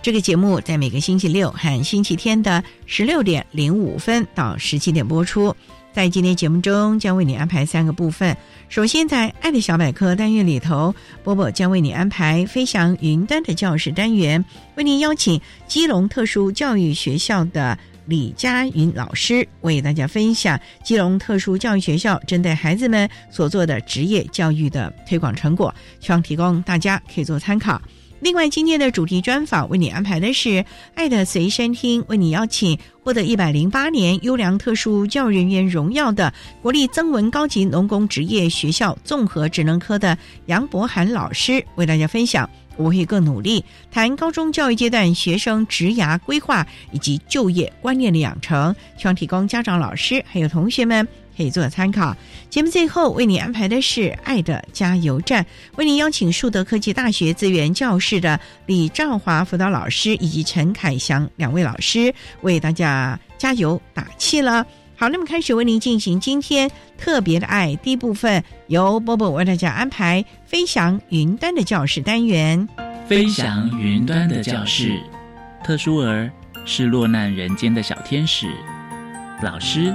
这个节目在每个星期六和星期天的十六点零五分到十七点播出。在今天节目中，将为你安排三个部分。首先，在“爱的小百科”单元里头，波波将为你安排“飞翔云端”的教室单元，为您邀请基隆特殊教育学校的李佳云老师为大家分享基隆特殊教育学校针对孩子们所做的职业教育的推广成果，希望提供大家可以做参考。另外，今天的主题专访为你安排的是《爱的随身听》，为你邀请获得一百零八年优良特殊教育人员荣耀的国立增文高级农工职业学校综合职能科的杨博涵老师，为大家分享“我会更努力”，谈高中教育阶段学生职涯规划以及就业观念的养成，希望提供家长、老师还有同学们。可以做参考。节目最后为你安排的是《爱的加油站》，为您邀请树德科技大学资源教室的李兆华辅导老师以及陈凯翔两位老师为大家加油打气了。好，那么开始为您进行今天特别的爱第一部分，由波波为大家安排飞翔云端的教室单元。飞翔云端的教室，特殊儿是落难人间的小天使，老师。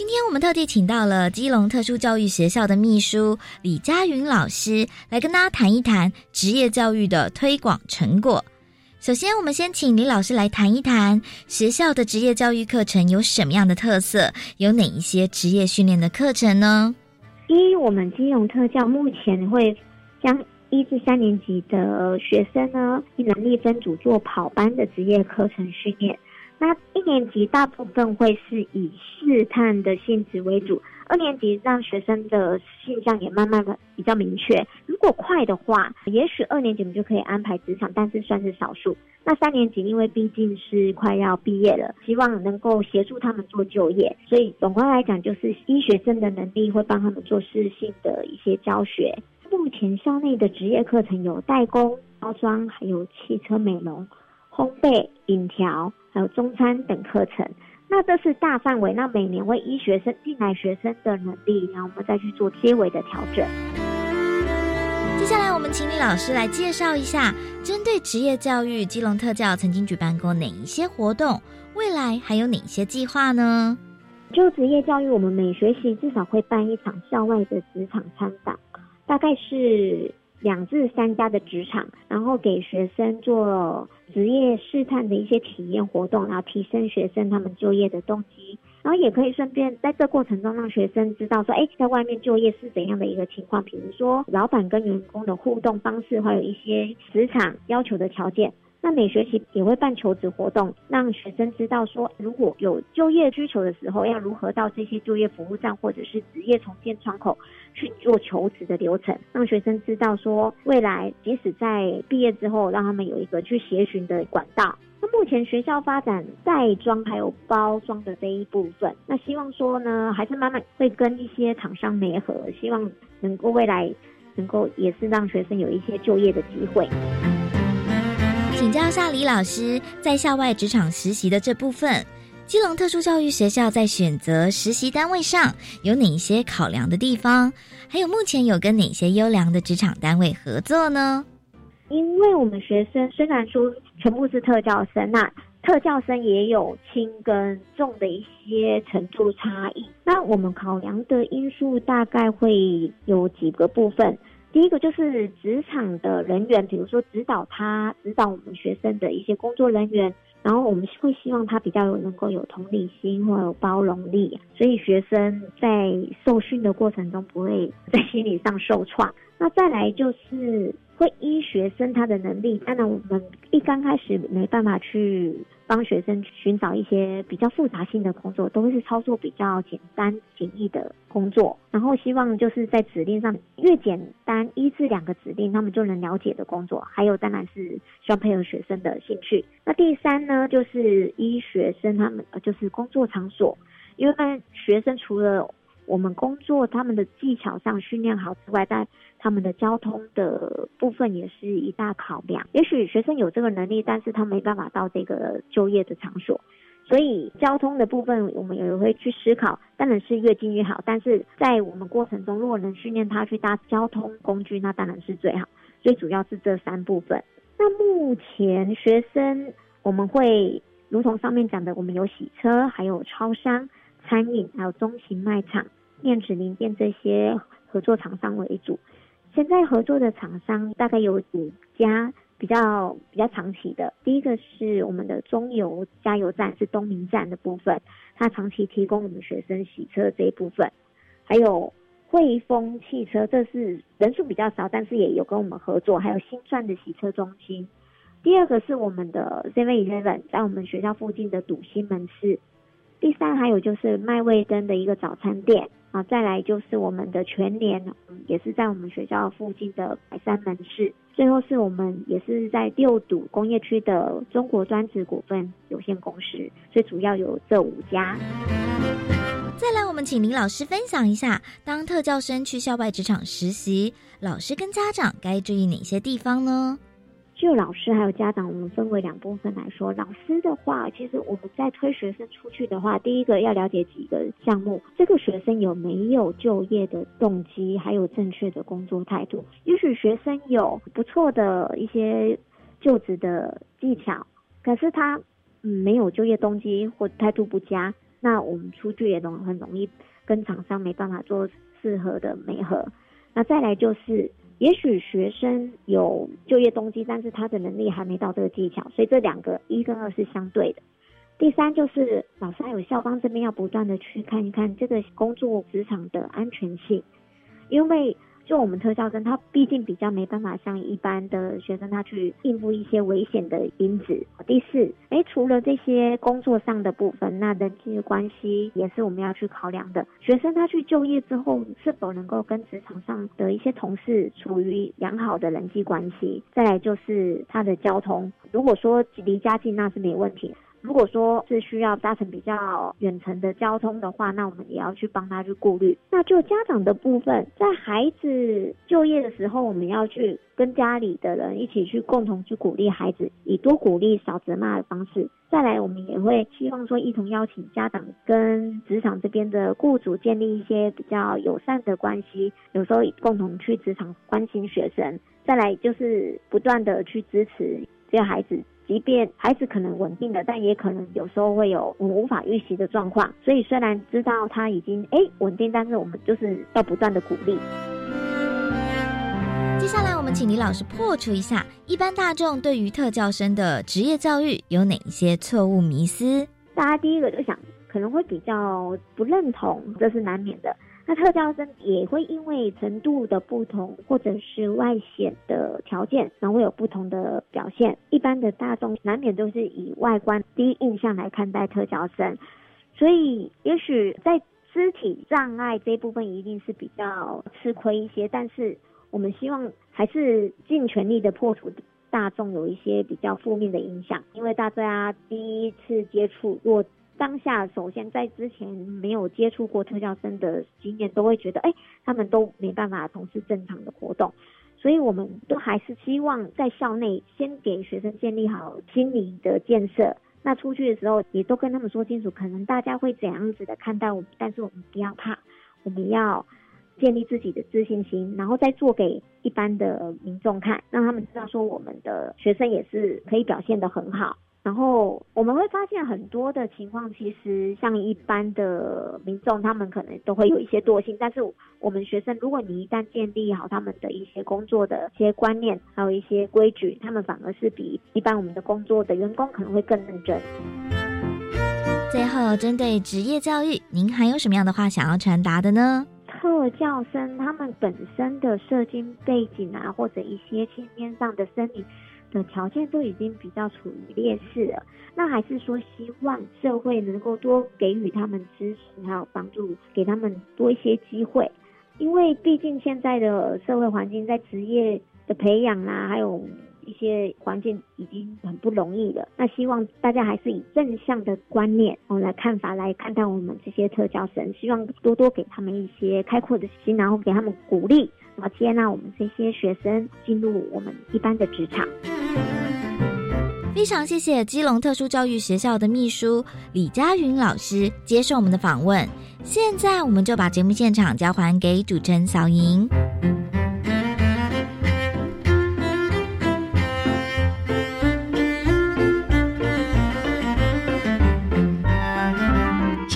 今天我们特地请到了基隆特殊教育学校的秘书李佳云老师，来跟大家谈一谈职业教育的推广成果。首先，我们先请李老师来谈一谈学校的职业教育课程有什么样的特色，有哪一些职业训练的课程呢？一，我们基隆特教目前会将一至三年级的学生呢，能力分组做跑班的职业课程训练。那一年级大部分会是以试探的性质为主，二年级让学生的性向也慢慢的比较明确。如果快的话，也许二年级我们就可以安排职场，但是算是少数。那三年级因为毕竟是快要毕业了，希望能够协助他们做就业，所以总归来讲，就是医学生的能力会帮他们做适性的一些教学。目前校内的职业课程有代工、包装，还有汽车美容。烘焙、饮调，还有中餐等课程，那这是大范围。那每年为医学生进来学生的能力，然后我们再去做些微的调整。接下来，我们请李老师来介绍一下，针对职业教育，基隆特教曾经举办过哪一些活动，未来还有哪些计划呢？就职业教育，我们每学期至少会办一场校外的职场参访，大概是。两至三家的职场，然后给学生做职业试探的一些体验活动，然后提升学生他们就业的动机，然后也可以顺便在这过程中让学生知道说，哎，在外面就业是怎样的一个情况，比如说老板跟员工的互动方式，还有一些职场要求的条件，那每学期也会办求职活动，让学生知道说，如果有就业需求的时候，要如何到这些就业服务站或者是职业重建窗口去做求职的流程，让学生知道说，未来即使在毕业之后，让他们有一个去协寻的管道。那目前学校发展袋装还有包装的这一部分，那希望说呢，还是慢慢会跟一些厂商联合，希望能够未来能够也是让学生有一些就业的机会。请教一下李老师，在校外职场实习的这部分，基隆特殊教育学校在选择实习单位上有哪一些考量的地方？还有目前有跟哪些优良的职场单位合作呢？因为我们学生虽然说全部是特教生，那特教生也有轻跟重的一些程度差异。那我们考量的因素大概会有几个部分。第一个就是职场的人员，比如说指导他、指导我们学生的一些工作人员，然后我们会希望他比较有能够有同理心或有包容力，所以学生在受训的过程中不会在心理上受创。那再来就是会依学生他的能力，当然我们一刚开始没办法去。帮学生寻找一些比较复杂性的工作，都是操作比较简单简易的工作。然后希望就是在指令上越简单，一至两个指令他们就能了解的工作。还有当然是需要配合学生的兴趣。那第三呢，就是依学生他们就是工作场所，因为学生除了我们工作他们的技巧上训练好之外，在他们的交通的部分也是一大考量。也许学生有这个能力，但是他没办法到这个就业的场所，所以交通的部分我们也会去思考。当然是越近越好，但是在我们过程中，如果能训练他去搭交通工具，那当然是最好。最主要是这三部分。那目前学生我们会如同上面讲的，我们有洗车，还有超商、餐饮，还有中型卖场、电子零件这些合作厂商为主。现在合作的厂商大概有五家比较比较长期的，第一个是我们的中油加油站，是东明站的部分，它长期提供我们学生洗车这一部分，还有汇丰汽车，这是人数比较少，但是也有跟我们合作，还有新创的洗车中心。第二个是我们的 Seven Eleven，在我们学校附近的堵心门市。第三还有就是麦味登的一个早餐店。啊，再来就是我们的全联，也是在我们学校附近的百山门市。最后是我们也是在六堵工业区的中国专职股份有限公司。最主要有这五家。再来，我们请林老师分享一下，当特教生去校外职场实习，老师跟家长该注意哪些地方呢？就老师还有家长，我们分为两部分来说。老师的话，其实我们在推学生出去的话，第一个要了解几个项目：这个学生有没有就业的动机，还有正确的工作态度。也许学生有不错的一些就职的技巧，可是他嗯没有就业动机或态度不佳，那我们出去也容很容易跟厂商没办法做适合的媒合。那再来就是。也许学生有就业动机，但是他的能力还没到这个技巧，所以这两个一跟二是相对的。第三就是老师还有校方这边要不断的去看一看这个工作职场的安全性，因为。就我们特教生，他毕竟比较没办法像一般的学生，他去应付一些危险的因子。第四，哎，除了这些工作上的部分，那人际关系也是我们要去考量的。学生他去就业之后，是否能够跟职场上的一些同事处于良好的人际关系？再来就是他的交通，如果说离家近，那是没问题。如果说是需要搭乘比较远程的交通的话，那我们也要去帮他去顾虑。那就家长的部分，在孩子就业的时候，我们要去跟家里的人一起去共同去鼓励孩子，以多鼓励少责骂的方式。再来，我们也会希望说一同邀请家长跟职场这边的雇主建立一些比较友善的关系，有时候共同去职场关心学生。再来就是不断的去支持这些孩子。即便孩子可能稳定的，但也可能有时候会有我们无法预习的状况。所以虽然知道他已经哎稳定，但是我们就是要不断的鼓励。接下来我们请李老师破除一下一般大众对于特教生的职业教育有哪一些错误迷思。大家第一个就想可能会比较不认同，这是难免的。那特教生也会因为程度的不同，或者是外显的条件，然后会有不同的表现。一般的大众难免都是以外观第一印象来看待特教生，所以也许在肢体障碍这部分一定是比较吃亏一些。但是我们希望还是尽全力的破除大众有一些比较负面的影响，因为大家第一次接触，若当下首先在之前没有接触过特教生的经验，都会觉得，哎，他们都没办法从事正常的活动，所以我们都还是希望在校内先给学生建立好心理的建设。那出去的时候，也都跟他们说清楚，可能大家会怎样子的看待我们，但是我们不要怕，我们要建立自己的自信心，然后再做给一般的民众看，让他们知道说我们的学生也是可以表现得很好。然后我们会发现很多的情况，其实像一般的民众，他们可能都会有一些惰性。但是我们学生，如果你一旦建立好他们的一些工作的一些观念，还有一些规矩，他们反而是比一般我们的工作的员工可能会更认真。最后，针对职业教育，您还有什么样的话想要传达的呢？特教生他们本身的社经背景啊，或者一些先天上的生理。的条件都已经比较处于劣势了，那还是说希望社会能够多给予他们支持，还有帮助，给他们多一些机会，因为毕竟现在的社会环境在职业的培养啊，还有一些环境已经很不容易了。那希望大家还是以正向的观念哦来看法来看待我们这些特教生，希望多多给他们一些开阔的心，然后给他们鼓励。然后，接纳我们这些学生进入我们一般的职场。非常谢谢基隆特殊教育学校的秘书李佳云老师接受我们的访问。现在我们就把节目现场交还给主持人小莹。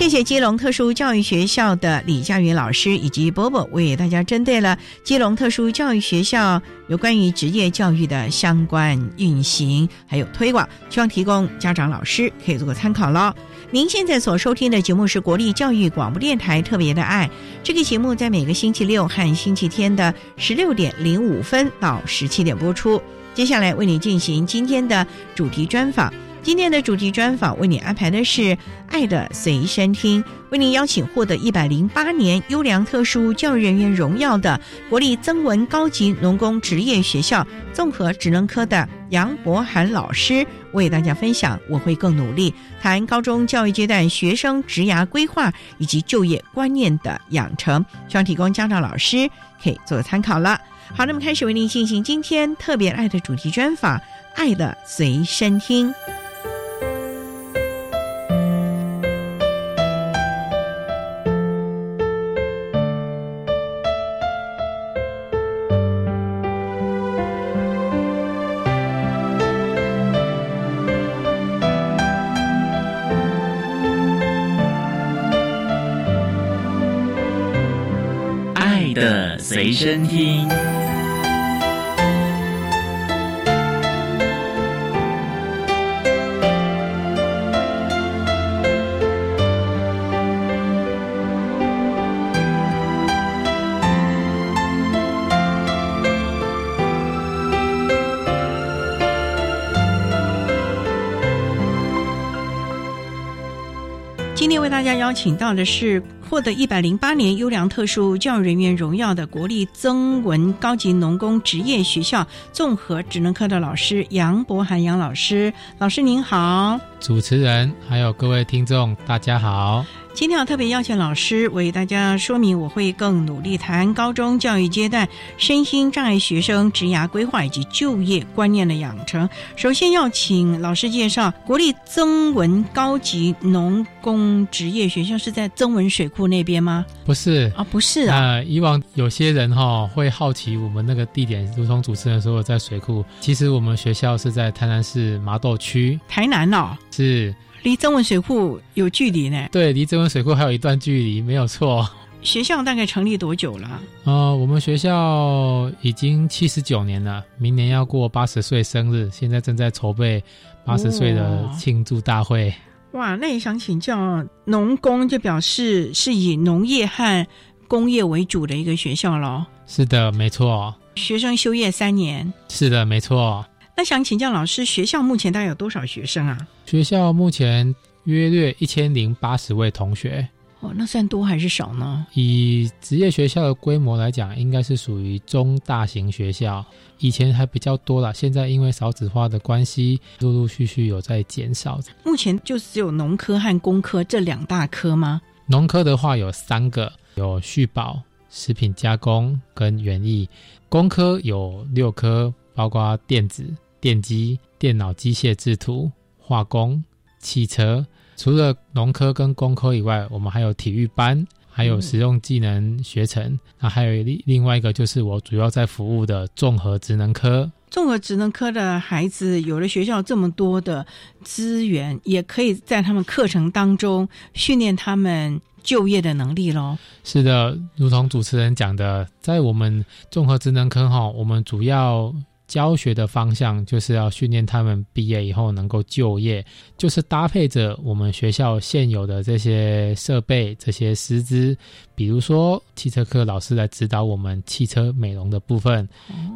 谢谢基隆特殊教育学校的李佳云老师以及波波为大家针对了基隆特殊教育学校有关于职业教育的相关运行还有推广，希望提供家长老师可以做个参考喽。您现在所收听的节目是国立教育广播电台特别的爱，这个节目在每个星期六和星期天的十六点零五分到十七点播出。接下来为你进行今天的主题专访。今天的主题专访为你安排的是《爱的随身听》，为您邀请获得一百零八年优良特殊教育人员荣耀的国立增文高级农工职业学校综合职能科的杨博涵老师，为大家分享“我会更努力”，谈高中教育阶段学生职涯规划以及就业观念的养成，希望提供家长老师可以做参考了。好，那么开始为您进行今天特别爱的主题专访，《爱的随身听》。身听。今天为大家邀请到的是。获得一百零八年优良特殊教育人员荣耀的国立增文高级农工职业学校综合职能科的老师杨博涵杨老师，老师您好，主持人还有各位听众大家好。今天要特别邀请老师为大家说明，我会更努力谈高中教育阶段身心障碍学生职涯规划以及就业观念的养成。首先要请老师介绍国立增文高级农工职业学校是在增文水库那边吗？不是啊，不是啊。以往有些人哈会好奇我们那个地点，如同主持人说在水库，其实我们学校是在台南市麻豆区。台南哦，是。离增文水库有距离呢？对，离增文水库还有一段距离，没有错。学校大概成立多久了？呃，我们学校已经七十九年了，明年要过八十岁生日，现在正在筹备八十岁的庆祝大会。哇，那也想请教，农工就表示是以农业和工业为主的一个学校喽。是的，没错。学生修业三年。是的，没错。那想请教老师，学校目前大概有多少学生啊？学校目前约略一千零八十位同学。哦，那算多还是少呢？以职业学校的规模来讲，应该是属于中大型学校。以前还比较多啦，现在因为少子化的关系，陆陆续续有在减少。目前就只有农科和工科这两大科吗？农科的话有三个，有续保、食品加工跟园艺；工科有六科，包括电子、电机、电脑、机械制图、化工、汽车。除了农科跟工科以外，我们还有体育班，还有实用技能学程。那还有另另外一个，就是我主要在服务的综合职能科。综合职能科的孩子，有了学校这么多的资源，也可以在他们课程当中训练他们就业的能力喽。是的，如同主持人讲的，在我们综合职能科哈，我们主要。教学的方向就是要训练他们毕业以后能够就业，就是搭配着我们学校现有的这些设备、这些师资，比如说汽车课老师来指导我们汽车美容的部分，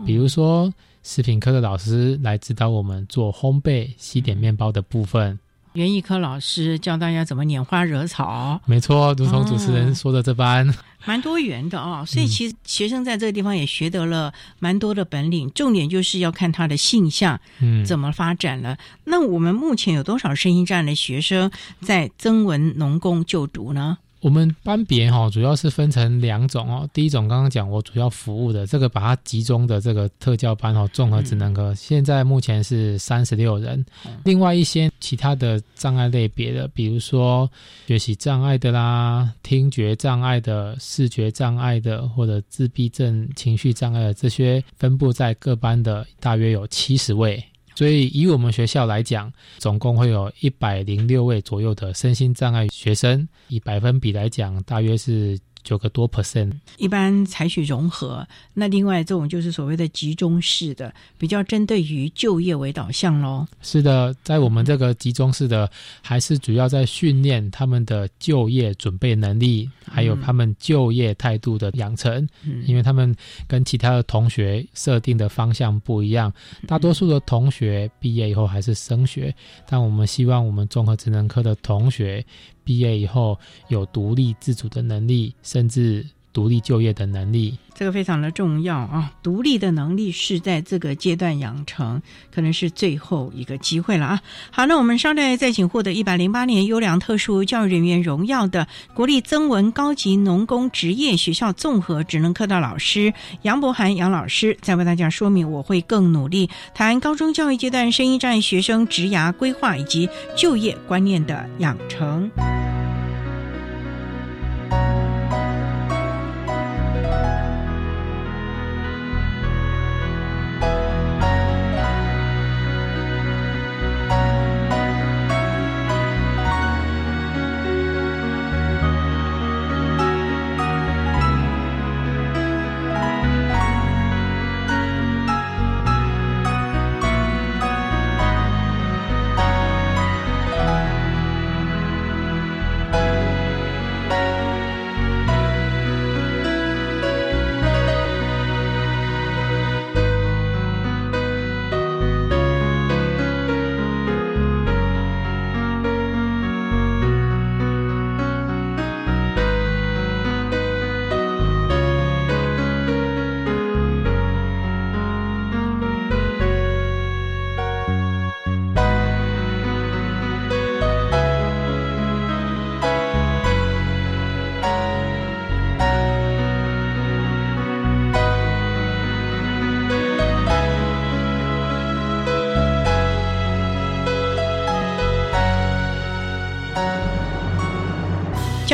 比如说食品科的老师来指导我们做烘焙、西点面包的部分。园艺科老师教大家怎么拈花惹草，没错，如同主持人说的这般，蛮多元的哦。所以其实学生在这个地方也学得了蛮多的本领，重点就是要看他的性向，嗯，怎么发展了。那我们目前有多少声音站的学生在增文农工就读呢？我们班别哈主要是分成两种哦，第一种刚刚讲我主要服务的这个把它集中的这个特教班哦，综合职能科，现在目前是三十六人。另外一些其他的障碍类别的，比如说学习障碍的啦、听觉障碍的、视觉障碍的，或者自闭症、情绪障碍的这些，分布在各班的大约有七十位。所以，以我们学校来讲，总共会有一百零六位左右的身心障碍学生，以百分比来讲，大约是。九个多 percent，一般采取融合。那另外这种就是所谓的集中式的，比较针对于就业为导向喽。是的，在我们这个集中式的，还是主要在训练他们的就业准备能力，还有他们就业态度的养成。嗯，因为他们跟其他的同学设定的方向不一样，大多数的同学毕业以后还是升学，但我们希望我们综合职能科的同学。毕业以后有独立自主的能力，甚至独立就业的能力，这个非常的重要啊！独立的能力是在这个阶段养成，可能是最后一个机会了啊！好，那我们稍待再请获得一百零八年优良特殊教育人员荣耀的国立增文高级农工职业学校综合职能科的老师杨博涵杨老师，再为大家说明我会更努力谈高中教育阶段声音站学生职涯规划以及就业观念的养成。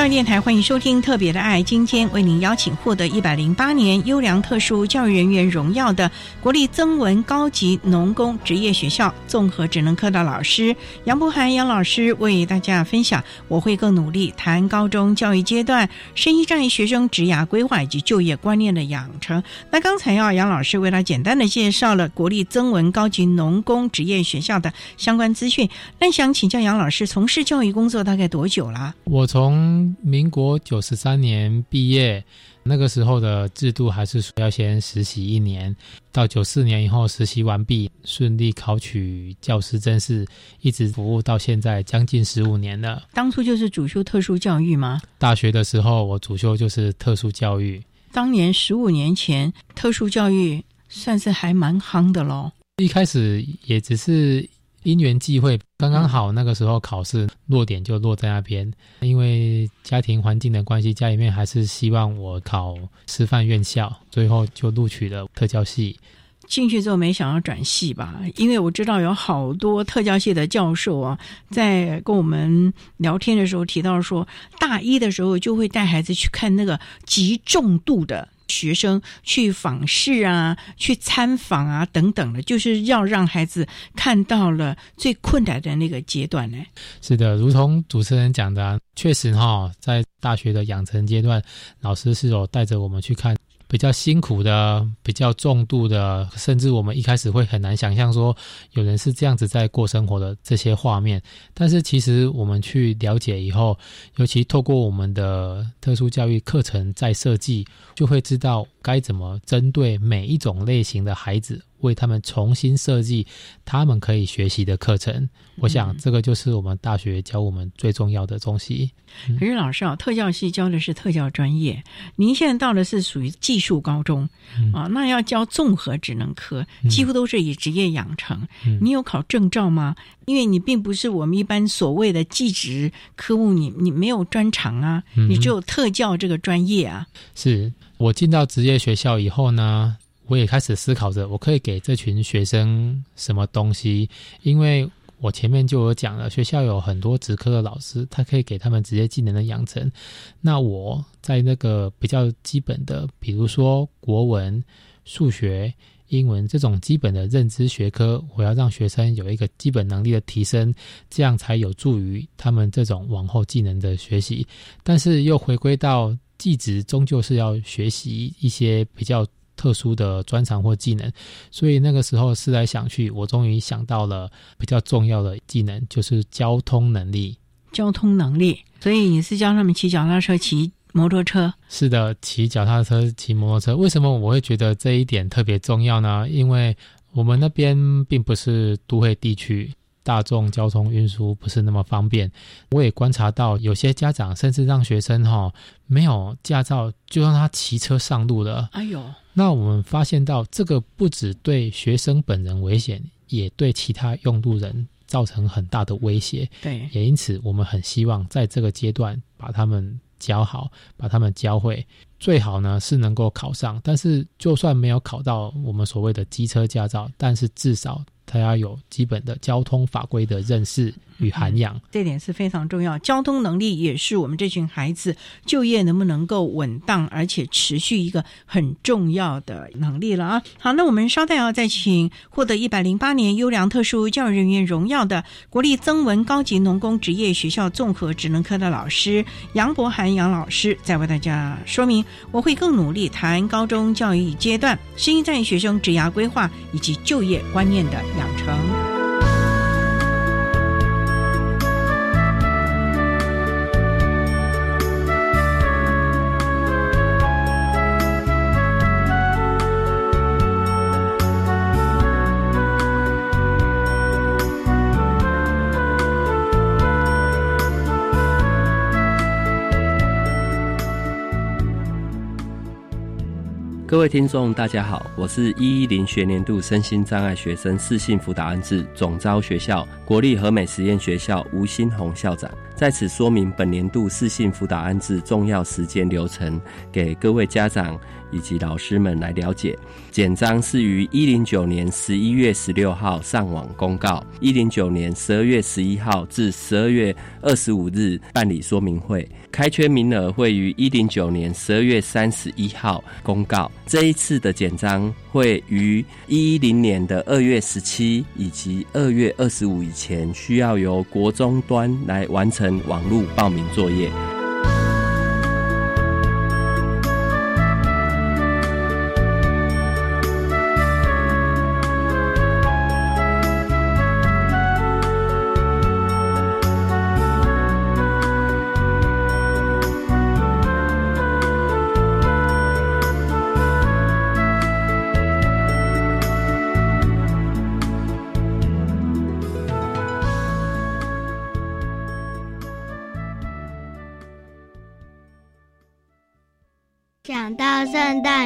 电台欢迎收听《特别的爱》，今天为您邀请获得一百零八年优良特殊教育人员荣耀的国立增文高级农工职业学校综合职能科的老师杨博涵杨老师，为大家分享。我会更努力谈高中教育阶段声音障碍学生职涯规划以及就业观念的养成。那刚才啊，杨老师为他简单的介绍了国立增文高级农工职业学校的相关资讯。那想请教杨老师，从事教育工作大概多久了？我从民国九十三年毕业，那个时候的制度还是说要先实习一年，到九四年以后实习完毕，顺利考取教师证试，一直服务到现在将近十五年了。当初就是主修特殊教育吗？大学的时候我主修就是特殊教育。当年十五年前，特殊教育算是还蛮夯的喽。一开始也只是。因缘际会，刚刚好那个时候考试落点就落在那边。因为家庭环境的关系，家里面还是希望我考师范院校，最后就录取了特教系。进去之后没想要转系吧？因为我知道有好多特教系的教授啊，在跟我们聊天的时候提到说，大一的时候就会带孩子去看那个极重度的。学生去访视啊，去参访啊，等等的，就是要让孩子看到了最困难的那个阶段呢。是的，如同主持人讲的，确实哈，在大学的养成阶段，老师是有带着我们去看。比较辛苦的、比较重度的，甚至我们一开始会很难想象说有人是这样子在过生活的这些画面。但是其实我们去了解以后，尤其透过我们的特殊教育课程在设计，就会知道该怎么针对每一种类型的孩子。为他们重新设计他们可以学习的课程，我想这个就是我们大学教我们最重要的东西。可是老师啊，特教系教的是特教专业，您现在到的是属于技术高中啊，那要教综合职能科，几乎都是以职业养成。你有考证照吗？因为你并不是我们一般所谓的技职科目，你你没有专长啊，你只有特教这个专业啊。是我进到职业学校以后呢？我也开始思考着，我可以给这群学生什么东西？因为我前面就有讲了，学校有很多职科的老师，他可以给他们职业技能的养成。那我在那个比较基本的，比如说国文、数学、英文这种基本的认知学科，我要让学生有一个基本能力的提升，这样才有助于他们这种往后技能的学习。但是又回归到技职，终究是要学习一些比较。特殊的专长或技能，所以那个时候思来想去，我终于想到了比较重要的技能，就是交通能力。交通能力，所以你是教他们骑脚踏车、骑摩托车？是的，骑脚踏车、骑摩托车。为什么我会觉得这一点特别重要呢？因为我们那边并不是都会地区。大众交通运输不是那么方便，我也观察到有些家长甚至让学生哈没有驾照就让他骑车上路了。哎呦，那我们发现到这个不止对学生本人危险，也对其他用路人造成很大的威胁。对，也因此我们很希望在这个阶段把他们教好，把他们教会，最好呢是能够考上。但是就算没有考到我们所谓的机车驾照，但是至少。大家有基本的交通法规的认识。与涵养，这点是非常重要。交通能力也是我们这群孩子就业能不能够稳当而且持续一个很重要的能力了啊！好，那我们稍待要再请获得一百零八年优良特殊教育人员荣耀的国立增文高级农工职业学校综合职能科的老师杨博涵杨老师，再为大家说明。我会更努力谈高中教育阶段新一代学生职涯规划以及就业观念的养成。各位听众，大家好，我是一一零学年度身心障碍学生适性辅导安置总招学校国立和美实验学校吴新红校长，在此说明本年度四性辅导安置重要时间流程，给各位家长。以及老师们来了解，简章是于一零九年十一月十六号上网公告，一零九年十二月十一号至十二月二十五日办理说明会，开缺名额会于一零九年十二月三十一号公告。这一次的简章会于一零年的二月十七以及二月二十五以前，需要由国中端来完成网络报名作业。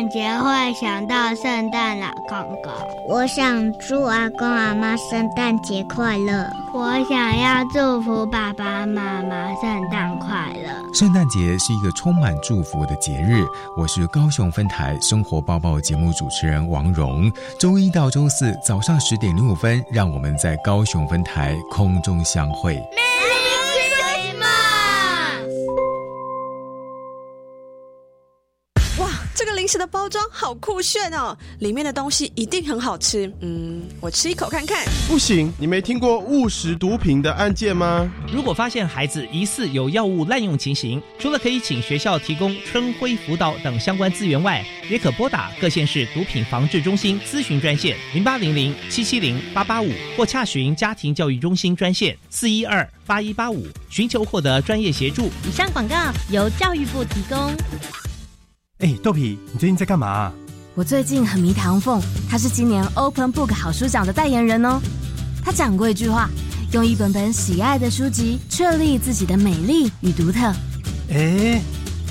节会想到圣诞老公公。我想祝阿公阿妈圣诞节快乐。我想要祝福爸爸妈妈圣诞快乐。圣诞节是一个充满祝福的节日。我是高雄分台生活报报节目主持人王蓉。周一到周四早上十点零五分，让我们在高雄分台空中相会。这食的包装好酷炫哦，里面的东西一定很好吃。嗯，我吃一口看看。不行，你没听过误食毒品的案件吗？如果发现孩子疑似有药物滥用情形，除了可以请学校提供春晖辅导等相关资源外，也可拨打各县市毒品防治中心咨询专线零八零零七七零八八五，或洽询家庭教育中心专线四一二八一八五，寻求获得专业协助。以上广告由教育部提供。哎，豆皮，你最近在干嘛？我最近很迷唐凤，他是今年 Open Book 好书奖的代言人哦。他讲过一句话：用一本本喜爱的书籍，确立自己的美丽与独特。哎，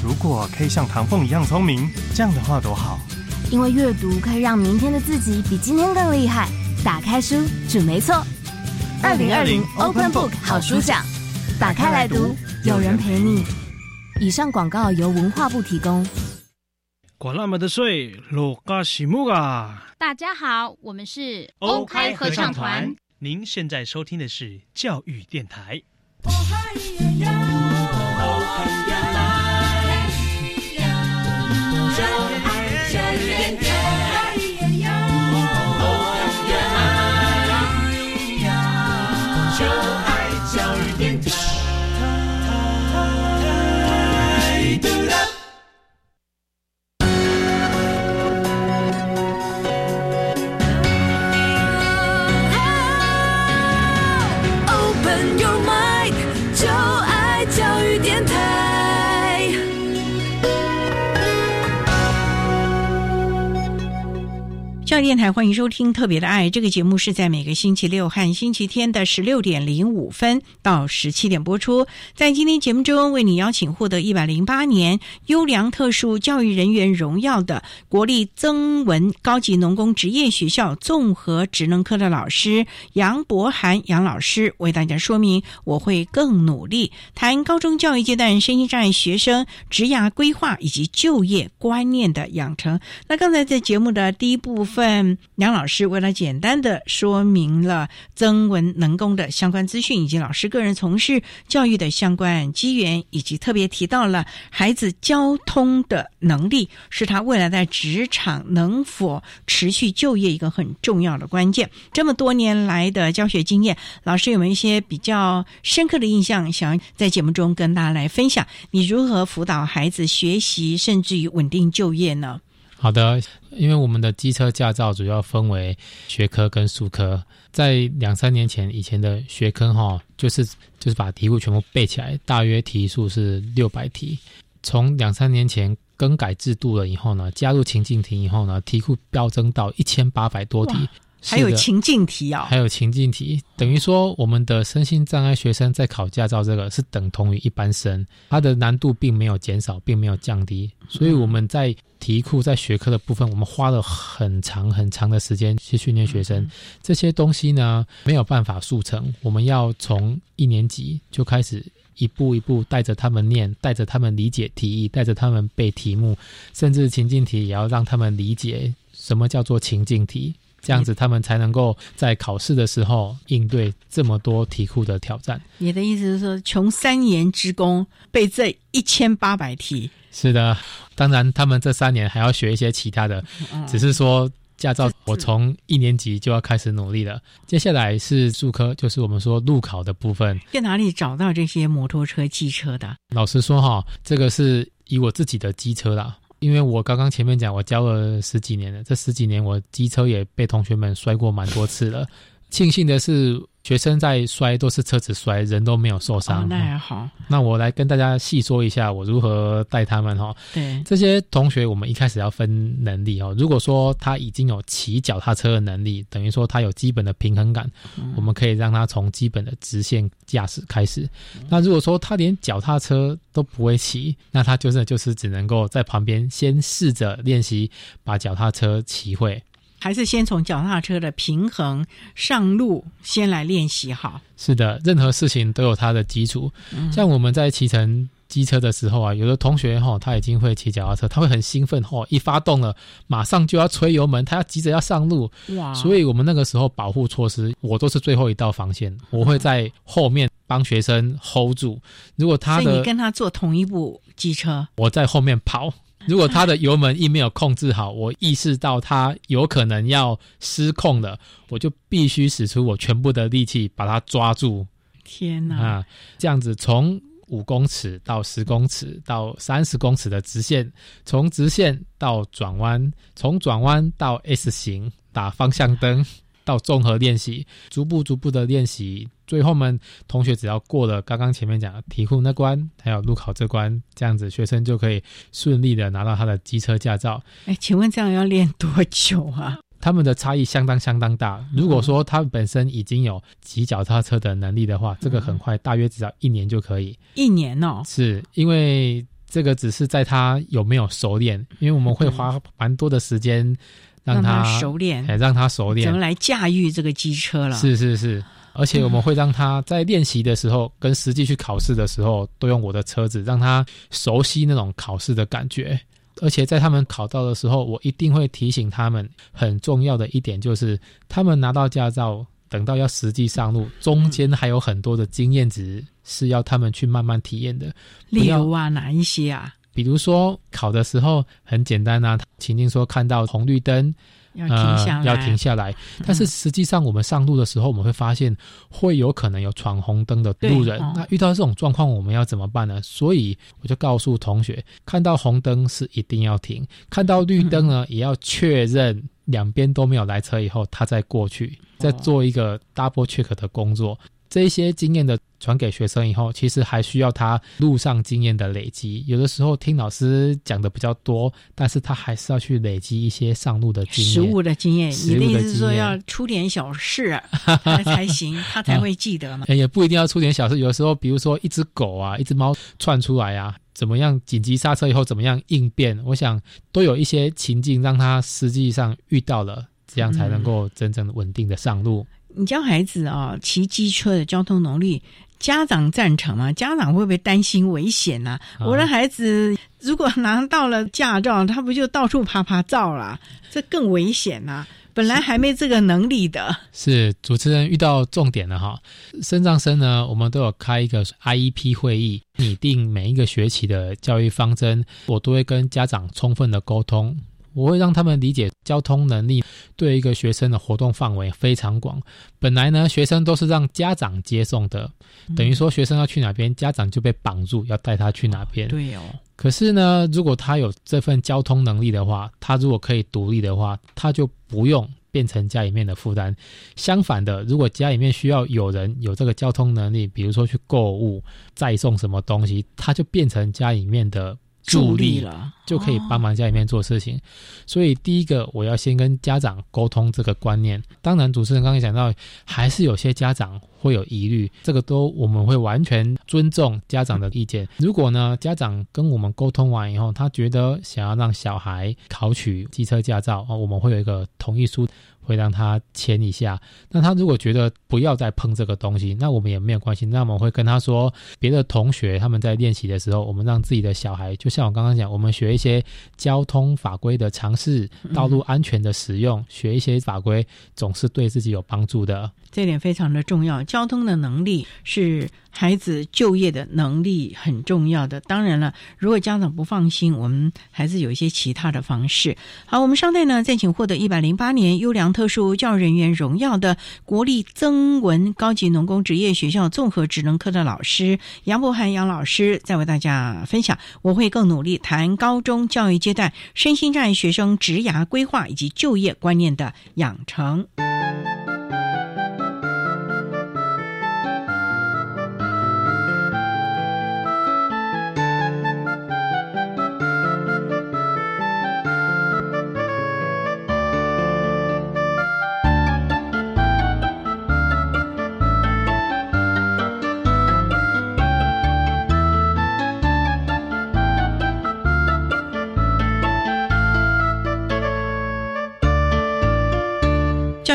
如果可以像唐凤一样聪明，这样的话多好。因为阅读可以让明天的自己比今天更厉害。打开书，准没错。二零二零 Open Book 好书奖，打开来读，有人陪你。以上广告由文化部提供。管那么的水，落嘎西木啊！大家好，我们是欧开合唱团。您现在收听的是教育电台。教电台欢迎收听《特别的爱》这个节目，是在每个星期六和星期天的十六点零五分到十七点播出。在今天节目中，为你邀请获得一百零八年优良特殊教育人员荣耀的国立增文高级农工职业学校综合职能科的老师杨博涵杨老师，为大家说明我会更努力谈高中教育阶段身心障碍学生职涯规划以及就业观念的养成。那刚才在节目的第一部分。份杨老师为了简单的说明了增文能工的相关资讯，以及老师个人从事教育的相关机缘，以及特别提到了孩子交通的能力是他未来在职场能否持续就业一个很重要的关键。这么多年来的教学经验，老师有没有一些比较深刻的印象，想在节目中跟大家来分享？你如何辅导孩子学习，甚至于稳定就业呢？好的，因为我们的机车驾照主要分为学科跟数科，在两三年前以前的学科哈，就是就是把题库全部背起来，大约题数是六百题。从两三年前更改制度了以后呢，加入情境题以后呢，题库飙增到一千八百多题。还有情境题哦，还有情境题，等于说我们的身心障碍学生在考驾照这个是等同于一般生，它的难度并没有减少，并没有降低，所以我们在题库在学科的部分，我们花了很长很长的时间去训练学生，这些东西呢没有办法速成，我们要从一年级就开始一步一步带着他们念，带着他们理解题意，带着他们背题目，甚至情境题也要让他们理解什么叫做情境题。这样子，他们才能够在考试的时候应对这么多题库的挑战。你的意思是说，穷三年之功背这一千八百题？是的，当然他们这三年还要学一些其他的。只是说驾照，我从一年级就要开始努力了。接下来是数科，就是我们说路考的部分。在哪里找到这些摩托车、机车的？老实说哈，这个是以我自己的机车啦。因为我刚刚前面讲，我教了十几年了，这十几年我机车也被同学们摔过蛮多次了。庆幸的是，学生在摔都是车子摔，人都没有受伤。哦，那还好。那我来跟大家细说一下我如何带他们哈。对，这些同学我们一开始要分能力哦。如果说他已经有骑脚踏车的能力，等于说他有基本的平衡感，我们可以让他从基本的直线驾驶开始。那如果说他连脚踏车都不会骑，那他就是就是只能够在旁边先试着练习把脚踏车骑会。还是先从脚踏车的平衡上路先来练习好。是的，任何事情都有它的基础。像我们在骑乘机车的时候啊，有的同学哈他已经会骑脚踏车，他会很兴奋哈，一发动了马上就要吹油门，他要急着要上路。哇！所以我们那个时候保护措施，我都是最后一道防线，我会在后面帮学生 hold 住。如果他的，所以你跟他坐同一部机车，我在后面跑。如果他的油门一没有控制好，我意识到他有可能要失控了，我就必须使出我全部的力气把它抓住。天哪！啊，这样子从五公尺到十公尺到三十公尺的直线，从直线到转弯，从转弯到 S 型打方向灯。到综合练习，逐步逐步的练习，最后们同学只要过了刚刚前面讲的题库那关，还有路考这关，这样子学生就可以顺利的拿到他的机车驾照。哎，请问这样要练多久啊？他们的差异相当相当大。如果说他本身已经有骑脚踏车的能力的话，这个很快，大约只要一年就可以。一年哦，是因为这个只是在他有没有熟练，因为我们会花蛮多的时间。让他熟练，哎，让他熟练怎么来驾驭这个机车了？是是是，而且我们会让他在练习的时候，跟实际去考试的时候，都用我的车子，让他熟悉那种考试的感觉。而且在他们考到的时候，我一定会提醒他们，很重要的一点就是，他们拿到驾照，等到要实际上路，中间还有很多的经验值是要他们去慢慢体验的。例如啊，哪一些啊？比如说考的时候很简单啊，情境说看到红绿灯要停下来，要停下来。但是实际上我们上路的时候，我们会发现会有可能有闯红灯的路人。那遇到这种状况，我们要怎么办呢？所以我就告诉同学，看到红灯是一定要停，看到绿灯呢也要确认两边都没有来车以后，他再过去，再做一个 double check 的工作。这些经验的传给学生以后，其实还需要他路上经验的累积。有的时候听老师讲的比较多，但是他还是要去累积一些上路的经验、实物的经验。你的意思是说要出点小事 才行，他才会记得嘛？也不一定要出点小事。有的时候，比如说一只狗啊，一只猫窜出来啊，怎么样紧急刹车以后怎么样应变？我想都有一些情境让他实际上遇到了，这样才能够真正稳定的上路。你教孩子啊骑机车的交通能力，家长赞成吗？家长会不会担心危险呢？我的孩子如果拿到了驾照，他不就到处拍拍照了？这更危险呐！本来还没这个能力的。是主持人遇到重点了哈。升上生呢，我们都有开一个 IEP 会议，拟定每一个学期的教育方针，我都会跟家长充分的沟通。我会让他们理解交通能力对一个学生的活动范围非常广。本来呢，学生都是让家长接送的，等于说学生要去哪边，家长就被绑住要带他去哪边。对哦。可是呢，如果他有这份交通能力的话，他如果可以独立的话，他就不用变成家里面的负担。相反的，如果家里面需要有人有这个交通能力，比如说去购物、再送什么东西，他就变成家里面的。助力了，就可以帮忙家里面做事情。所以第一个，我要先跟家长沟通这个观念。当然，主持人刚才讲到，还是有些家长会有疑虑，这个都我们会完全尊重家长的意见。如果呢，家长跟我们沟通完以后，他觉得想要让小孩考取机车驾照啊，我们会有一个同意书。会让他签一下。那他如果觉得不要再碰这个东西，那我们也没有关系。那我们会跟他说，别的同学他们在练习的时候，我们让自己的小孩，就像我刚刚讲，我们学一些交通法规的常识，道路安全的使用，学一些法规，总是对自己有帮助的。这点非常的重要，交通的能力是孩子就业的能力很重要的。当然了，如果家长不放心，我们还是有一些其他的方式。好，我们稍待呢，再请获得一百零八年优良特殊教育人员荣耀的国立增文高级农工职业学校综合职能科的老师杨博涵杨老师，再为大家分享。我会更努力谈高中教育阶段身心障碍学生职涯规划以及就业观念的养成。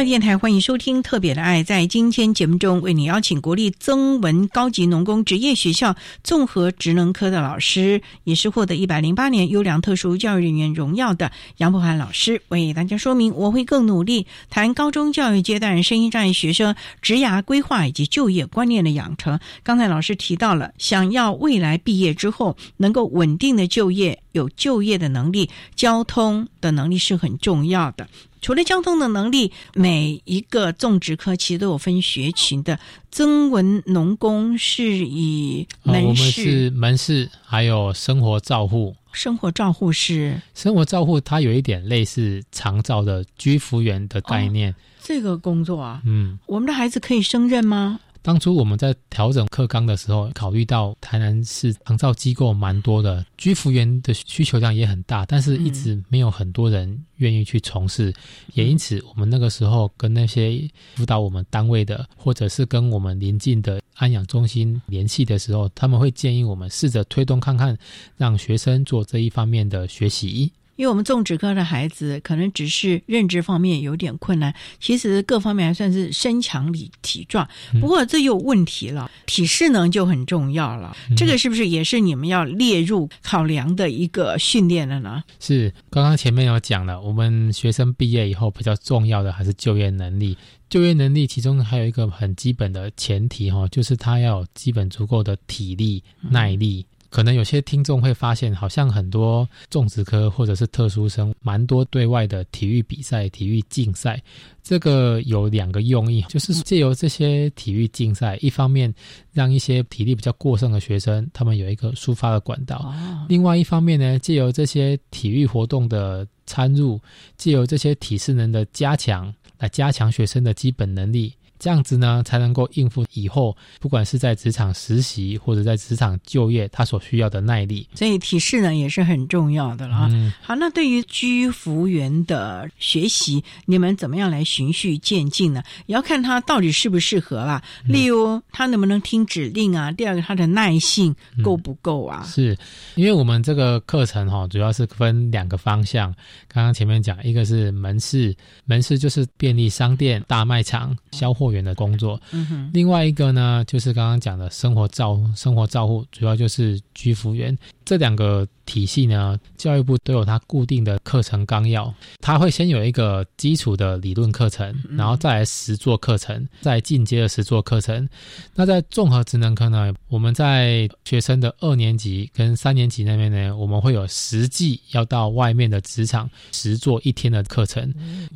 电台欢迎收听《特别的爱》。在今天节目中，为你邀请国立增文高级农工职业学校综合职能科的老师，也是获得一百零八年优良特殊教育人员荣耀的杨博涵老师，为大家说明我会更努力谈高中教育阶段声音障碍学生职涯规划以及就业观念的养成。刚才老师提到了，想要未来毕业之后能够稳定的就业，有就业的能力，交通的能力是很重要的。除了交通的能力，每一个种植科其实都有分学群的。增文农工是以门市，我们是门市，还有生活照护。生活照护是生活照护，它有一点类似长照的居服员的概念。哦、这个工作啊，嗯，我们的孩子可以胜任吗？当初我们在调整课纲的时候，考虑到台南市长照机构蛮多的，居服员的需求量也很大，但是一直没有很多人愿意去从事，也因此我们那个时候跟那些辅导我们单位的，或者是跟我们邻近的安养中心联系的时候，他们会建议我们试着推动看看，让学生做这一方面的学习。因为我们种植科的孩子可能只是认知方面有点困难，其实各方面还算是身强体体壮。不过这又问题了，体适能就很重要了。这个是不是也是你们要列入考量的一个训练了呢？是，刚刚前面有讲了，我们学生毕业以后比较重要的还是就业能力。就业能力其中还有一个很基本的前提哈，就是他要有基本足够的体力耐力。可能有些听众会发现，好像很多种植科或者是特殊生，蛮多对外的体育比赛、体育竞赛。这个有两个用意，就是借由这些体育竞赛，一方面让一些体力比较过剩的学生，他们有一个抒发的管道；另外一方面呢，借由这些体育活动的参入，借由这些体适能的加强，来加强学生的基本能力。这样子呢，才能够应付以后不管是在职场实习或者在职场就业，他所需要的耐力。所以体适呢也是很重要的了。嗯，好，那对于居服员的学习，你们怎么样来循序渐进呢？也要看他到底适不适合啦。例如他能不能听指令啊？第二个，他的耐性够不够啊？是因为我们这个课程哈，主要是分两个方向。刚刚前面讲，一个是门市，门市就是便利商店、大卖场销货。员的工作，另外一个呢，就是刚刚讲的生活照生活照护，主要就是居服员。这两个体系呢，教育部都有它固定的课程纲要，它会先有一个基础的理论课程，然后再来实作课程，再进阶的实作课程。那在综合职能科呢，我们在学生的二年级跟三年级那边呢，我们会有实际要到外面的职场实做一天的课程。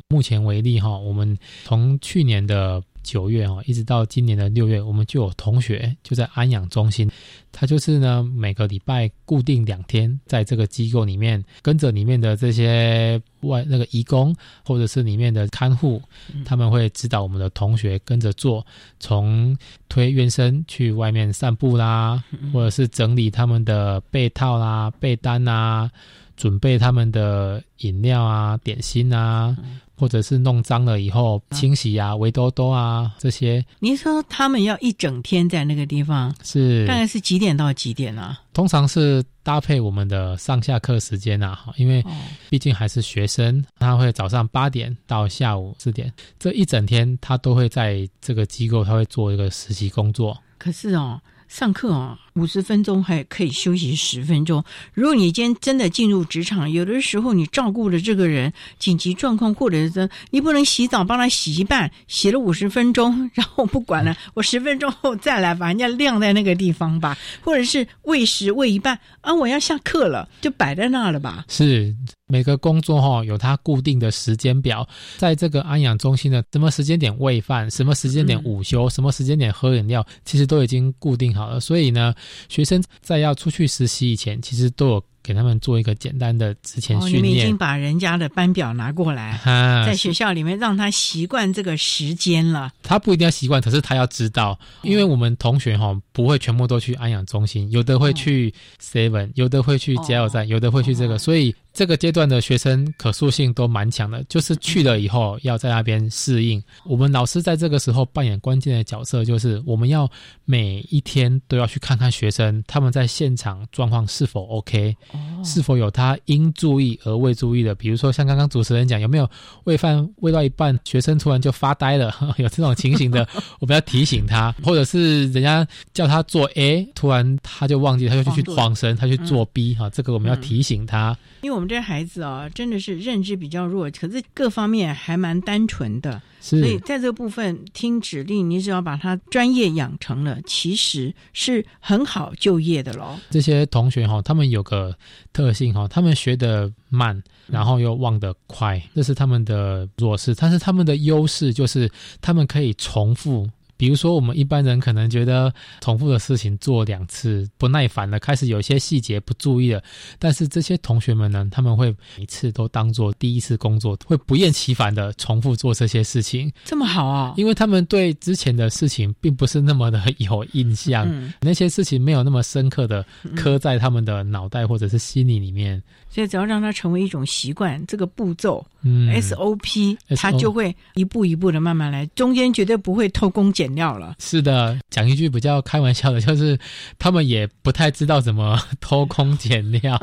目前为例哈，我们从去年的九月哦，一直到今年的六月，我们就有同学就在安养中心，他就是呢每个礼拜固定两天，在这个机构里面跟着里面的这些外那个义工或者是里面的看护，他们会指导我们的同学跟着做，从推院生去外面散步啦，或者是整理他们的被套啦、被单啊，准备他们的饮料啊、点心啊。或者是弄脏了以后清洗啊、围兜兜啊这些。您说他们要一整天在那个地方，是大概是几点到几点啊？通常是搭配我们的上下课时间啊，哈，因为毕竟还是学生，他会早上八点到下午四点，这一整天他都会在这个机构，他会做一个实习工作。可是哦，上课哦。五十分钟还可以休息十分钟。如果你今天真的进入职场，有的时候你照顾的这个人紧急状况，或者是你不能洗澡帮他洗一半，洗了五十分钟，然后不管了，我十分钟后再来把人家晾在那个地方吧，或者是喂食喂一半啊，我要下课了，就摆在那了吧。是每个工作哈有它固定的时间表，在这个安养中心的什么时间点喂饭，什么时间点午休，什么时间点喝饮料，其实都已经固定好了，所以呢。学生在要出去实习以前，其实都有给他们做一个简单的之前训练。你们已经把人家的班表拿过来，在学校里面让他习惯这个时间了。他不一定要习惯，可是他要知道，因为我们同学哈不会全部都去安养中心，有的会去 Seven，有的会去加油站，有的会去这个，所以。这个阶段的学生可塑性都蛮强的，就是去了以后要在那边适应。我们老师在这个时候扮演关键的角色，就是我们要每一天都要去看看学生他们在现场状况是否 OK，是否有他应注意而未注意的？比如说像刚刚主持人讲，有没有喂饭喂到一半，学生突然就发呆了，有这种情形的，我们要提醒他，或者是人家叫他做 A，突然他就忘记，他就去去晃神，他去做 B 哈，这个我们要提醒他。因为我们这孩子啊，真的是认知比较弱，可是各方面还蛮单纯的。所以在这个部分听指令，你只要把他专业养成了，其实是很好就业的喽。这些同学哈，他们有个特性哈，他们学的慢，然后又忘得快，这是他们的弱势。但是他们的优势就是他们可以重复。比如说，我们一般人可能觉得重复的事情做两次不耐烦了，开始有些细节不注意了。但是这些同学们呢，他们会每次都当做第一次工作，会不厌其烦的重复做这些事情。这么好啊！因为他们对之前的事情并不是那么的有印象，那些事情没有那么深刻的刻在他们的脑袋或者是心里里面。所以只要让它成为一种习惯，这个步骤，嗯，SOP，它就会一步一步的慢慢来，中间绝对不会偷工减料了。是的，讲一句比较开玩笑的，就是他们也不太知道怎么偷工减料，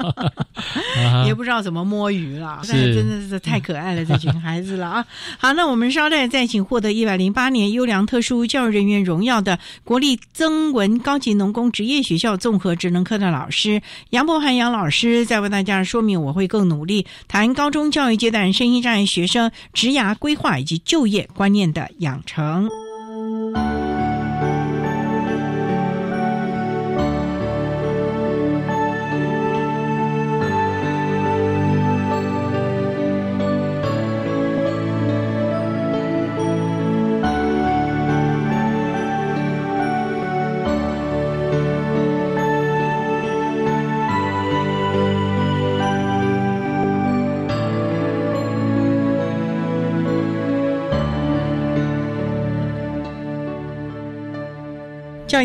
也不知道怎么摸鱼了。是，真的是太可爱了，这群孩子了啊！好，那我们稍待再请获得一百零八年优良特殊教育人员荣耀的国立增文高级农工职业学校综合职能科的老师杨博涵杨老师，再为大家说明。我会更努力谈高中教育阶段身心障碍学生职涯规划以及就业观念的养成。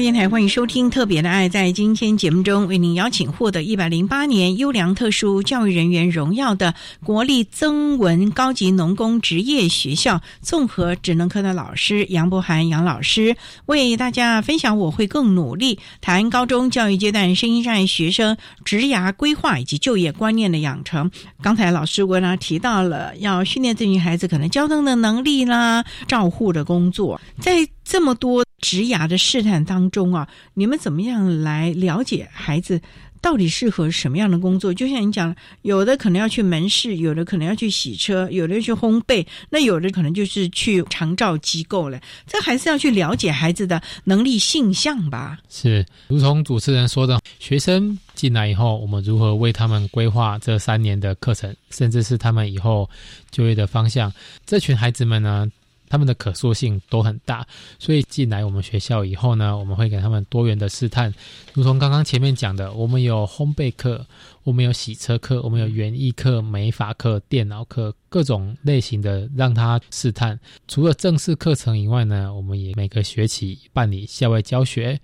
电台欢迎收听《特别的爱》。在今天节目中，为您邀请获得一百零八年优良特殊教育人员荣耀的国立增文高级农工职业学校综合职能科的老师杨博涵杨老师，为大家分享我会更努力谈高中教育阶段声音障碍学生职涯规划以及就业观念的养成。刚才老师为呢提到了要训练这群孩子可能交通的能力啦、照护的工作，在这么多。职涯的试探当中啊，你们怎么样来了解孩子到底适合什么样的工作？就像你讲，有的可能要去门市，有的可能要去洗车，有的去烘焙，那有的可能就是去长照机构了。这还是要去了解孩子的能力性向吧？是，如同主持人说的，学生进来以后，我们如何为他们规划这三年的课程，甚至是他们以后就业的方向？这群孩子们呢？他们的可塑性都很大，所以进来我们学校以后呢，我们会给他们多元的试探，如同刚刚前面讲的，我们有烘焙课，我们有洗车课，我们有园艺课、美发课、电脑课，各种类型的让他试探。除了正式课程以外呢，我们也每个学期办理校外教学，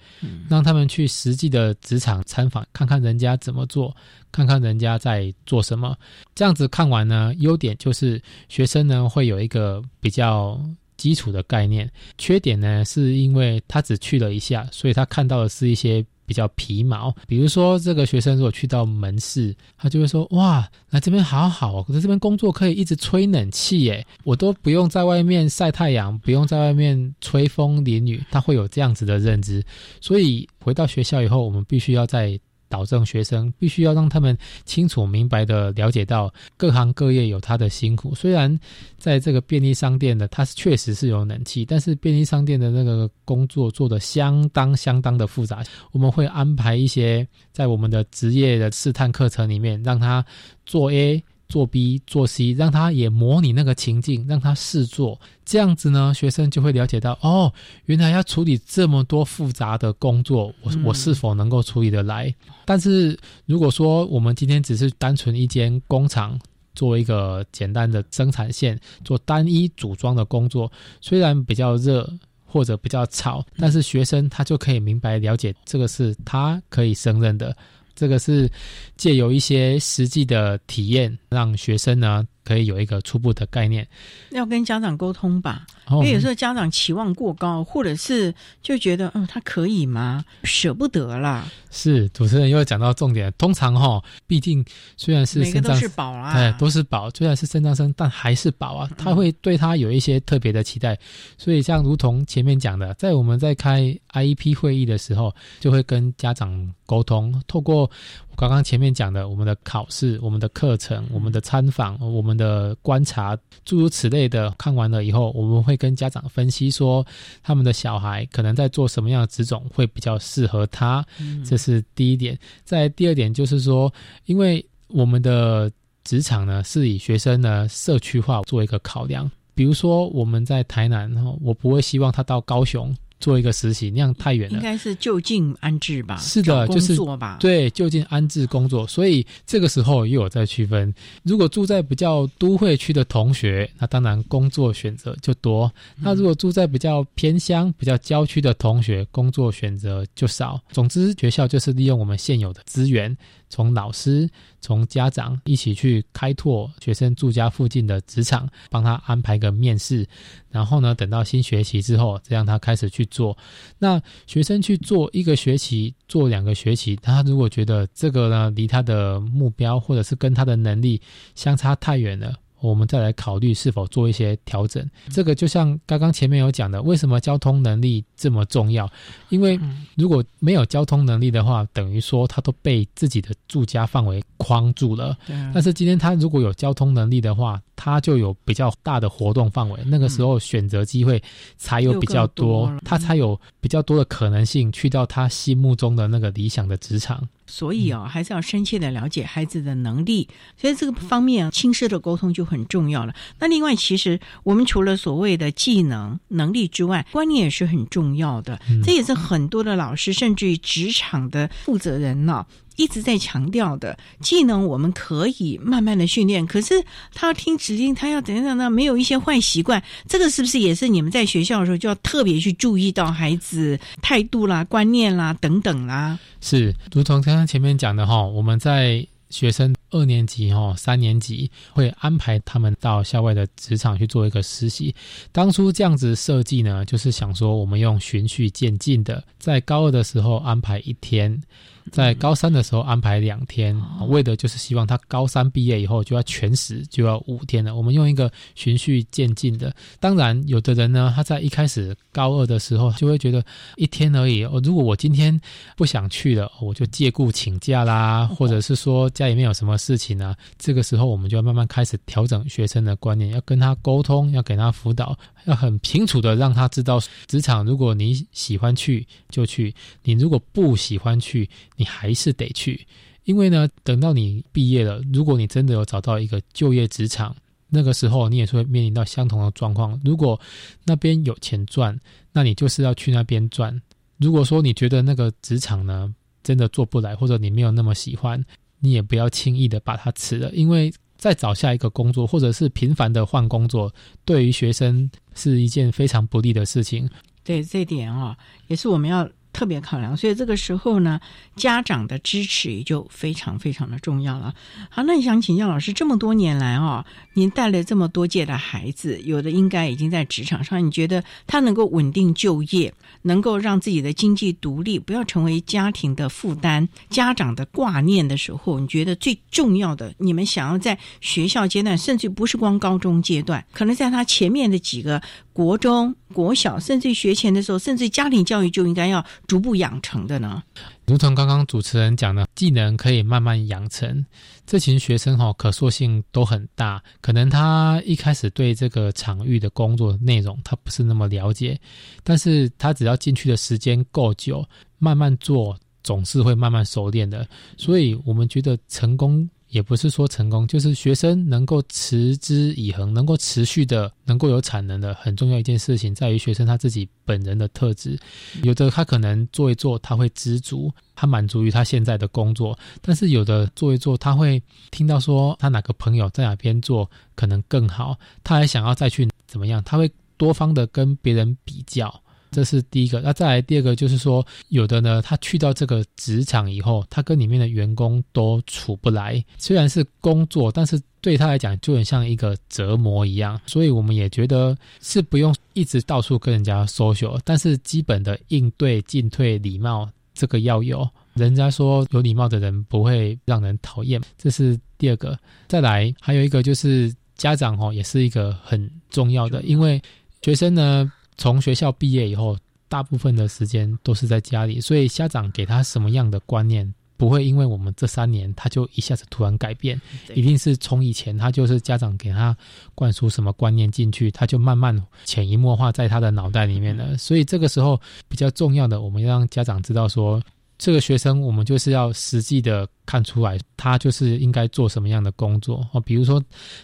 让他们去实际的职场参访，看看人家怎么做。看看人家在做什么，这样子看完呢，优点就是学生呢会有一个比较基础的概念，缺点呢是因为他只去了一下，所以他看到的是一些比较皮毛。比如说这个学生如果去到门市，他就会说：“哇，来这边好好，可是这边工作可以一直吹冷气耶，我都不用在外面晒太阳，不用在外面吹风淋雨。”他会有这样子的认知，所以回到学校以后，我们必须要在。导正学生必须要让他们清楚明白的了解到各行各业有他的辛苦。虽然在这个便利商店的，它确实是有冷气，但是便利商店的那个工作做的相当相当的复杂。我们会安排一些在我们的职业的试探课程里面，让他做 A。做 B 做 C，让他也模拟那个情境，让他试做，这样子呢，学生就会了解到，哦，原来要处理这么多复杂的工作，我我是否能够处理得来？但是如果说我们今天只是单纯一间工厂，做一个简单的生产线，做单一组装的工作，虽然比较热或者比较吵，但是学生他就可以明白了解，这个是他可以胜任的。这个是借由一些实际的体验，让学生呢可以有一个初步的概念。要跟家长沟通吧，哦因为有时候家长期望过高，或者是就觉得，嗯，他可以吗？舍不得啦。是主持人又讲到重点，通常哈，毕竟虽然是每个都肾脏是宝啊对，都是宝，虽然是肾脏生，但还是宝啊，他会对他有一些特别的期待，所以像如同前面讲的，在我们在开 IEP 会议的时候，就会跟家长沟通，透过我刚刚前面讲的我们的考试、我们的课程、我们的参访、我们的观察，诸如此类的，看完了以后，我们会跟家长分析说，他们的小孩可能在做什么样的职种会比较适合他，嗯。这是第一点。在第二点就是说，因为我们的职场呢是以学生呢社区化做一个考量，比如说我们在台南，哦我不会希望他到高雄做一个实习，那样太远了。应该是就近安置吧，是的，就是工作吧，对，就近安置工作。所以这个时候又有在区分，如果住在比较都会区的同学，那当然工作选择就多；那如果住在比较偏乡、比较郊区的同学，工作选择就少。总之，学校就是利用我们现有的资源，从老师、从家长一起去开拓学生住家附近的职场，帮他安排个面试，然后呢，等到新学期之后，再让他开始去做。那学生去做一个学期，做两个学期，他如果觉得这个呢离他的目标或者是跟他的能力相差太远了。我们再来考虑是否做一些调整。这个就像刚刚前面有讲的，为什么交通能力这么重要？因为如果没有交通能力的话，等于说他都被自己的住家范围框住了。但是今天他如果有交通能力的话，他就有比较大的活动范围，那个时候选择机会才有比较多他才有比较多的可能性去到他心目中的那个理想的职场。所以哦，还是要深切的了解孩子的能力，所以这个方面啊，亲师的沟通就很重要了。那另外，其实我们除了所谓的技能、能力之外，观念也是很重要的。这也是很多的老师，甚至于职场的负责人呢、一直在强调的技能，我们可以慢慢的训练，可是他要听指令，他要怎样怎样，没有一些坏习惯，这个是不是也是你们在学校的时候就要特别去注意到孩子态度啦、观念啦等等啦？是，如同刚刚前面讲的哈，我们在学生二年级哈、三年级会安排他们到校外的职场去做一个实习。当初这样子设计呢，就是想说我们用循序渐进的，在高二的时候安排一天。在高三的时候安排两天，为的就是希望他高三毕业以后就要全时就要五天了。我们用一个循序渐进的。当然，有的人呢，他在一开始高二的时候就会觉得一天而已。哦，如果我今天不想去了，我就借故请假啦，或者是说家里面有什么事情啊，这个时候我们就要慢慢开始调整学生的观念，要跟他沟通，要给他辅导，要很清楚的让他知道，职场如果你喜欢去就去，你如果不喜欢去，你还是得去。因为呢，等到你毕业了，如果你真的有找到一个就业职场，那个时候你也是会面临到相同的状况。如果那边有钱赚，那你就是要去那边赚。如果说你觉得那个职场呢真的做不来，或者你没有那么喜欢，你也不要轻易的把它辞了，因为再找下一个工作，或者是频繁的换工作，对于学生是一件非常不利的事情。对这点啊、也是我们要特别考量。所以这个时候呢，家长的支持也就非常非常的重要了。好，那你想请教老师，这么多年来哦，您带了这么多届的孩子，有的应该已经在职场上，你觉得他能够稳定就业，能够让自己的经济独立，不要成为家庭的负担、家长的挂念的时候，你觉得最重要的，你们想要在学校阶段，甚至不是光高中阶段，可能在他前面的几个国中、国小，甚至学前的时候，甚至家庭教育就应该要逐步养成的呢？如同刚刚主持人讲的，技能可以慢慢养成。这群学生哈、可塑性都很大，可能他一开始对这个场域的工作内容他不是那么了解，但是他只要进去的时间够久，慢慢做，总是会慢慢熟练的。所以我们觉得成功也不是说成功，就是学生能够持之以恒，能够持续的，能够有产能的，很重要一件事情在于学生他自己本人的特质。有的他可能做一做，他会知足，他满足于他现在的工作；但是有的做一做，他会听到说他哪个朋友在哪边做可能更好，他还想要再去怎么样，他会多方的跟别人比较。这是第一个。那再来第二个就是说，有的呢，他去到这个职场以后，他跟里面的员工都处不来。虽然是工作，但是对他来讲就很像一个折磨一样。所以我们也觉得是不用一直到处跟人家 social，但是基本的应对进退礼貌这个要有。人家说有礼貌的人不会让人讨厌，这是第二个。再来还有一个就是家长哦，也是一个很重要的，因为学生呢。从学校毕业以后，大部分的时间都是在家里，所以家长给他什么样的观念，不会因为我们这三年他就一下子突然改变，一定是从以前他就是家长给他灌输什么观念进去，他就慢慢潜移默化在他的脑袋里面了。所以这个时候比较重要的，我们要让家长知道说，这个学生我们就是要实际的看出来，他就是应该做什么样的工作哦。比如说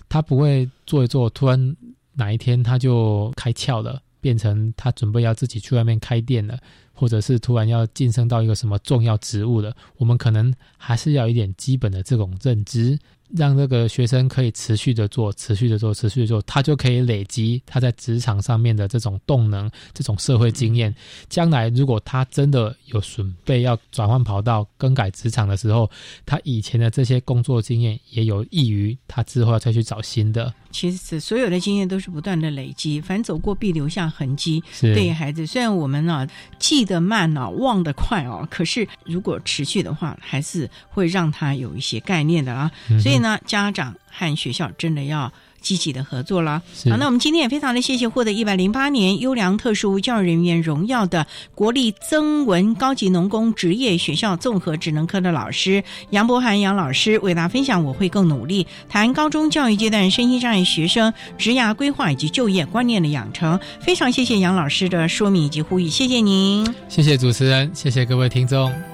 他不会做一做，突然哪一天他就开窍了。变成他准备要自己去外面开店了，或者是突然要晋升到一个什么重要职务了，我们可能还是要一点基本的这种认知。让这个学生可以持续的做，持续的做，持续的做，他就可以累积他在职场上面的这种动能，这种社会经验。将来如果他真的有准备要转换跑道、更改职场的时候，他以前的这些工作经验也有益于他之后要再去找新的。其实所有的经验都是不断的累积，凡走过必留下痕迹。对于孩子，虽然我们呢记得慢啊，忘得快哦，可是如果持续的话，还是会让他有一些概念的啊。所以。呢家长和学校真的要积极的合作了。好，那我们今天也非常的谢谢获得一百零八年优良特殊教育人员荣耀的国立增文高级农工职业学校综合职能科的老师杨博涵杨老师为大家分享。我会更努力谈高中教育阶段身心障碍学生职涯规划以及就业观念的养成。非常谢谢杨老师的说明以及呼吁，谢谢您，谢谢主持人，谢谢各位听众。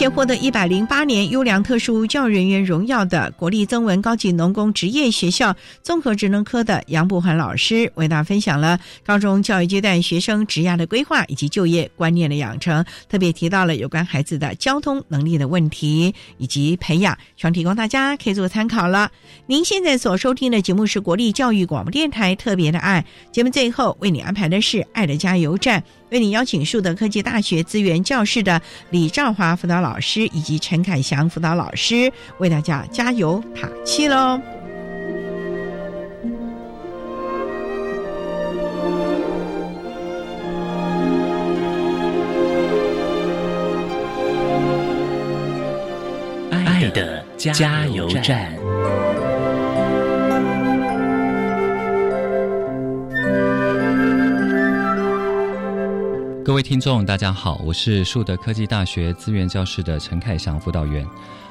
谢谢获得一百零八年优良特殊教育人员荣耀的国立增文高级农工职业学校综合职能科的杨步涵老师，为大家分享了高中教育阶段学生职业的规划以及就业观念的养成，特别提到了有关孩子的交通能力的问题以及培养，希望提供大家可以做参考了。您现在所收听的节目是国立教育广播电台特别的爱节目，最后为你安排的是爱的加油站。为你邀请树德科技大学资源教室的李兆华辅导老师以及陈凯祥辅导老师为大家加油打气喽！爱的加油站。各位听众，大家好，我是树德科技大学资源教室的陈凯祥辅导员。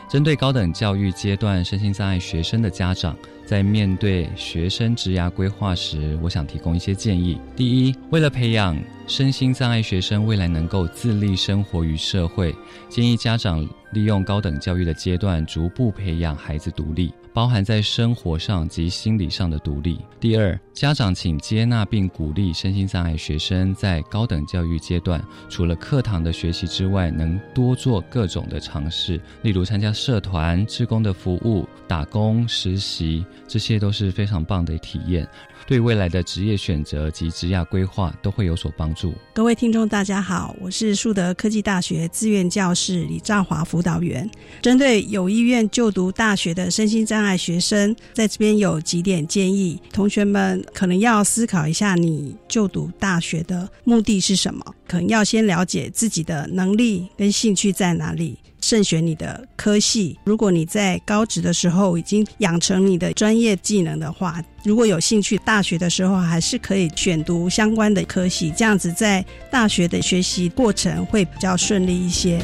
针对高等教育阶段身心障碍学生的家长，在面对学生职涯规划时，我想提供一些建议。第一，为了培养身心障碍学生未来能够自立生活于社会，建议家长利用高等教育的阶段，逐步培养孩子独立。包含在生活上及心理上的独立。第二，家长请接纳并鼓励身心障碍学生在高等教育阶段，除了课堂的学习之外，能多做各种的尝试，例如参加社团、志工的服务、打工、实习，这些都是非常棒的体验。对未来的职业选择及职业规划都会有所帮助。各位听众，大家好，我是树德科技大学资源教室李兆华辅导员。针对有意愿就读大学的身心障碍学生，在这边有几点建议，同学们可能要思考一下，你就读大学的目的是什么？可能要先了解自己的能力跟兴趣在哪里。慎选你的科系。如果你在高职的时候已经养成你的专业技能的话，如果有兴趣，大学的时候还是可以选读相关的科系，这样子在大学的学习过程会比较顺利一些。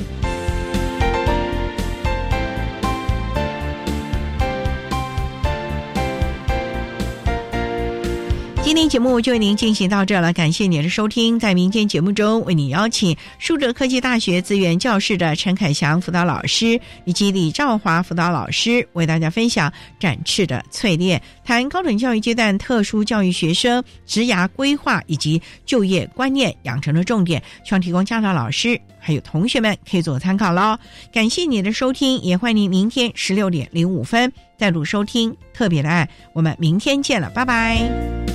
今天节目就为您进行到这了，感谢您的收听。在明天节目中，为您邀请树德科技大学资源教室的陈凯祥辅导老师以及李兆华辅导老师，为大家分享展翅的淬炼，谈高等教育阶段特殊教育学生职涯规划以及就业观念养成的重点，希望提供家长、老师还有同学们可以做参考喽。感谢你的收听，也欢迎您明天十六点零五分再度收听特别的爱。我们明天见了，拜拜。